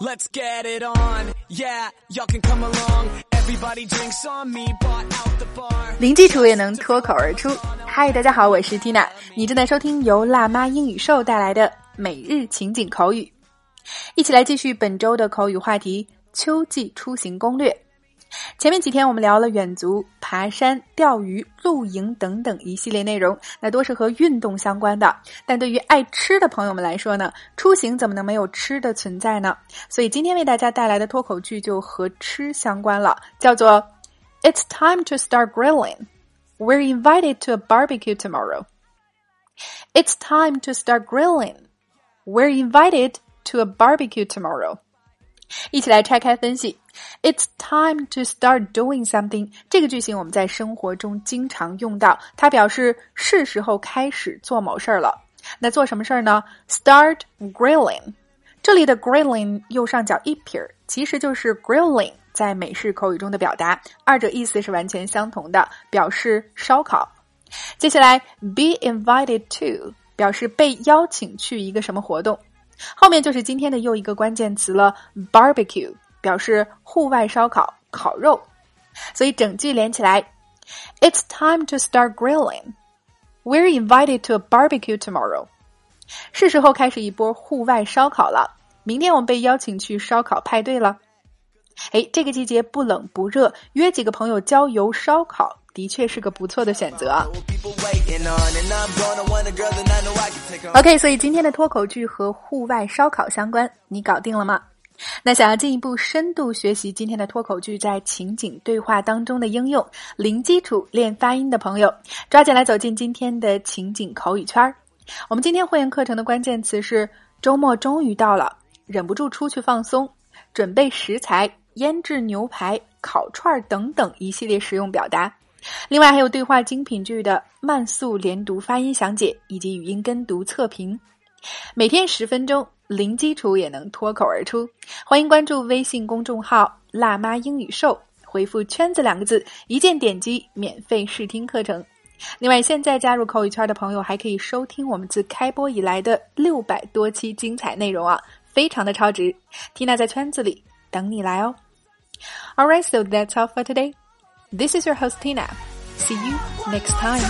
Let's get it on. Yeah, y'all can come along. Everybody drinks on me, bought out the bar. 零基础也能脱口而出。嗨，大家好，我是 Tina，你正在收听由辣妈英语秀带来的每日情景口语，一起来继续本周的口语话题——秋季出行攻略。前面几天我们聊了远足、爬山、钓鱼、露营等等一系列内容，那都是和运动相关的。但对于爱吃的朋友们来说呢，出行怎么能没有吃的存在呢？所以今天为大家带来的脱口剧就和吃相关了，叫做 "It's time to start grilling." We're invited to a barbecue tomorrow. It's time to start grilling. We're invited to a barbecue tomorrow. 一起来拆开分析。It's time to start doing something。这个句型我们在生活中经常用到，它表示是时候开始做某事儿了。那做什么事儿呢？Start grilling。这里的 grilling 右上角一撇儿，其实就是 grilling 在美式口语中的表达，二者意思是完全相同的，表示烧烤。接下来，be invited to 表示被邀请去一个什么活动。后面就是今天的又一个关键词了，barbecue 表示户外烧烤、烤肉，所以整句连起来，It's time to start grilling. We're invited to a barbecue tomorrow. 是时候开始一波户外烧烤了。明天我们被邀请去烧烤派对了。哎，这个季节不冷不热，约几个朋友郊游烧烤，的确是个不错的选择。OK，所以今天的脱口剧和户外烧烤相关，你搞定了吗？那想要进一步深度学习今天的脱口剧在情景对话当中的应用，零基础练发音的朋友，抓紧来走进今天的情景口语圈儿。我们今天会员课程的关键词是：周末终于到了，忍不住出去放松，准备食材。腌制牛排、烤串等等一系列实用表达，另外还有对话精品剧的慢速连读发音详解以及语音跟读测评。每天十分钟，零基础也能脱口而出。欢迎关注微信公众号“辣妈英语秀”，回复“圈子”两个字，一键点击免费试听课程。另外，现在加入口语圈的朋友还可以收听我们自开播以来的六百多期精彩内容啊，非常的超值。缇娜在圈子里等你来哦。Alright, so that's all for today. This is your host Tina. See you next time.